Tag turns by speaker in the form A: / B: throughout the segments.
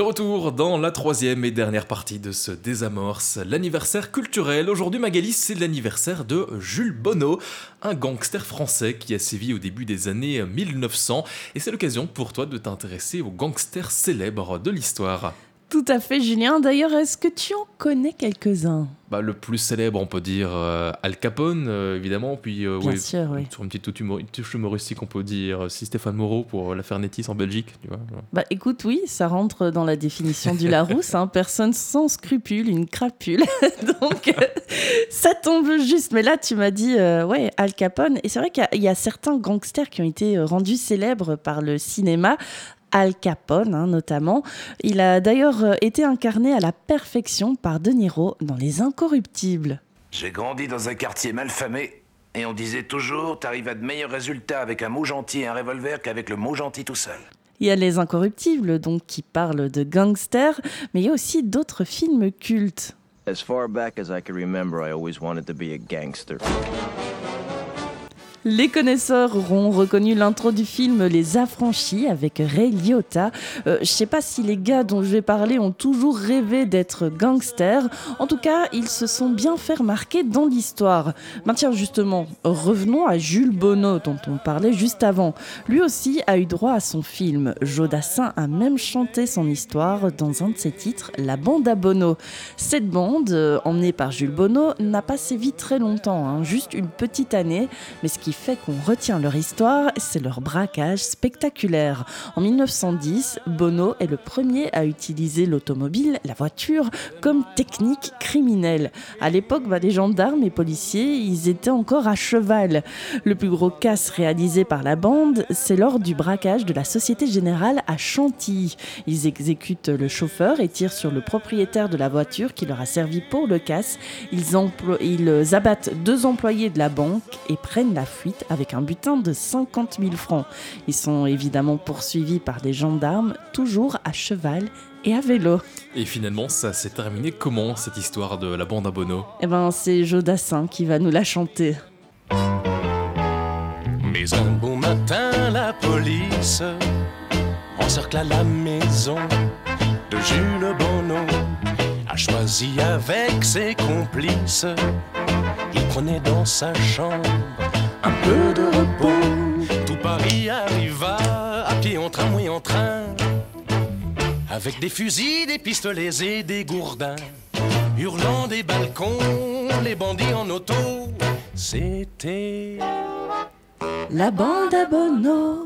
A: De retour dans la troisième et dernière partie de ce désamorce, l'anniversaire culturel. Aujourd'hui, Magali, c'est l'anniversaire de Jules Bonneau, un gangster français qui a sévi au début des années 1900. Et c'est l'occasion pour toi de t'intéresser aux gangsters célèbres de l'histoire.
B: Tout à fait, Julien. D'ailleurs, est-ce que tu en connais quelques-uns?
A: Bah, Le plus célèbre, on peut dire euh, Al Capone, euh, évidemment. Puis,
B: euh, Bien sûr, oui.
A: Sur une petite touche humoristique, on peut dire si Stéphane Moreau pour l'affaire Netis en Belgique. Tu vois.
B: Bah, écoute, oui, ça rentre dans la définition du Larousse. Hein, personne sans scrupule, une crapule. Donc, ça tombe juste. Mais là, tu m'as dit, ouais, Al Capone. Et c'est vrai qu'il y, y, a certains gangsters qui ont été rendus célèbres par le cinéma. Al Capone hein, notamment. Il a d'ailleurs euh, été incarné à la perfection par De Niro dans Les Incorruptibles.
C: J'ai grandi dans un quartier malfamé et on disait toujours t'arrives à de meilleurs résultats avec un mot gentil et un revolver qu'avec le mot gentil tout seul.
B: Il y a Les Incorruptibles, donc qui parlent de gangsters, mais il y a aussi d'autres films cultes. As far back as I can remember, I always wanted to be a gangster. Les connaisseurs auront reconnu l'intro du film Les Affranchis avec Ray Liotta. Euh, je sais pas si les gars dont je vais parler ont toujours rêvé d'être gangsters. En tout cas, ils se sont bien fait remarquer dans l'histoire. Tiens, justement, revenons à Jules Bonneau dont on parlait juste avant. Lui aussi a eu droit à son film. Jodassin a même chanté son histoire dans un de ses titres, La bande à Bonneau. Cette bande, euh, emmenée par Jules Bonneau, n'a pas sévi très longtemps, hein, juste une petite année, mais ce qui fait qu'on retient leur histoire, c'est leur braquage spectaculaire. En 1910, Bono est le premier à utiliser l'automobile, la voiture, comme technique criminelle. À l'époque, bah, les gendarmes et policiers, ils étaient encore à cheval. Le plus gros casse réalisé par la bande, c'est lors du braquage de la Société Générale à Chantilly. Ils exécutent le chauffeur et tirent sur le propriétaire de la voiture qui leur a servi pour le casse. Ils, abattent deux employés de la banque et prennent la avec un butin de 50 000 francs. Ils sont évidemment poursuivis par des gendarmes, toujours à cheval et à vélo.
A: Et finalement, ça s'est terminé comment cette histoire de la bande à Bono?
B: Eh ben, c'est Jodassin qui va nous la chanter.
D: Mais un bon matin, la police encercle à la maison de Jules Bono. A choisi avec ses complices, il prenait dans sa chambre un peu de repos. Tout Paris arriva à pied en tramway en train, avec des fusils, des pistolets et des gourdins, hurlant des balcons, les bandits en auto. C'était
B: la bande à Bono.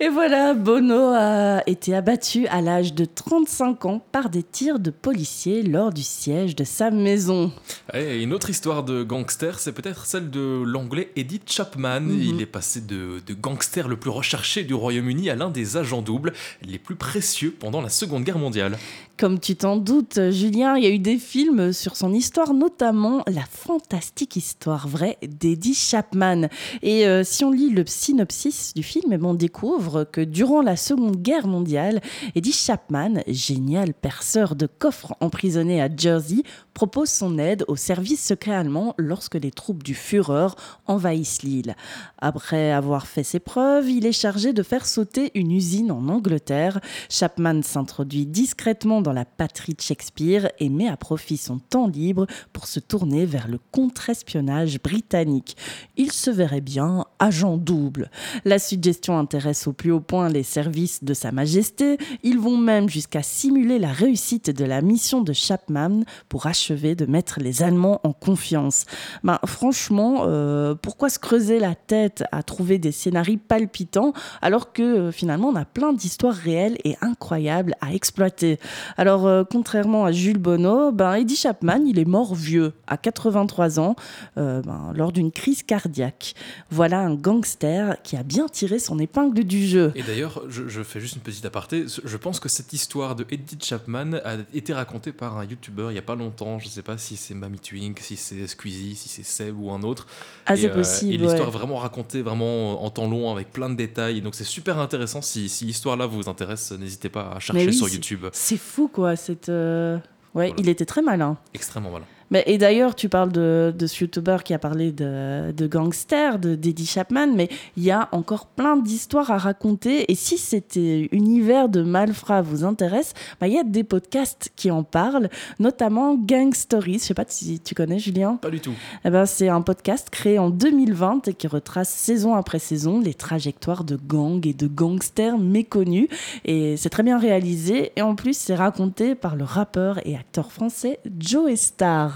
B: Et voilà, Bono a été abattu à l'âge de 35 ans par des tirs de policiers lors du siège de sa maison.
A: Et une autre histoire de gangster, c'est peut-être celle de l'anglais Eddie Chapman. Mhm. Il est passé de, de, gangster le plus recherché du Royaume-Uni à l'un des agents doubles les plus précieux pendant la Seconde Guerre mondiale.
B: Comme tu t'en doutes, Julien, il y a eu des films sur son histoire, notamment la fantastique histoire vraie d'Eddie Chapman. Et euh, si on lit le synopsis du film, eh ben, on découvre que durant la Seconde Guerre mondiale, Eddie Chapman, génial perceur de coffres emprisonné à Jersey, propose son aide au service secret allemand lorsque les troupes du Führer envahissent l'île. Après avoir fait ses preuves, il est chargé de faire sauter une usine en Angleterre. Chapman s'introduit discrètement dans la patrie de Shakespeare et met à profit son temps libre pour se tourner vers le contre-espionnage britannique. Il se verrait bien agent double. La suggestion intéresse au plus haut point les services de Sa Majesté. Ils vont même jusqu'à simuler la réussite de la mission de Chapman pour achever de mettre les Allemands en confiance. Ben, franchement, euh, pourquoi se creuser la tête à trouver des scénarios palpitants alors que euh, finalement on a plein d'histoires réelles et incroyables à exploiter? Alors, euh, contrairement à Jules Bonneau, ben, Eddie Chapman, il est mort vieux, à 83 ans, ben, lors d'une crise cardiaque. Voilà un gangster qui a bien tiré son épingle du jeu.
A: Et d'ailleurs, je, je, fais juste une petite aparté, je pense que cette histoire de Eddie Chapman a été racontée par un youtubeur il n'y a pas longtemps je ne sais pas si c'est Mamie Twink, si c'est Squeezie, si c'est Seb ou un autre.
B: Ah, c'est euh, possible.
A: Et l'histoire vraiment racontée vraiment en temps long avec plein de détails. Donc c'est super intéressant. Si, si l'histoire-là vous intéresse, n'hésitez pas à chercher sur YouTube.
B: C'est fou quoi. Cette, euh, Ouais, il était très malin.
A: Extrêmement malin.
B: Mais, et d'ailleurs, tu parles de, de ce youtubeur qui a parlé de, de gangster, de d'Eddie Chapman, mais il y a encore plein d'histoires à raconter. Et si cet univers de malfrats vous intéresse, bah, il y a des podcasts qui en parlent, notamment Gang Stories. Je sais pas si tu connais, Julien
A: Pas du tout.
B: Eh ben, c'est un podcast créé en 2020 et qui retrace saison après saison les trajectoires de gangs et de gangsters méconnus. Et c'est très bien réalisé. Et en plus, c'est raconté par le rappeur et acteur français Joe Star.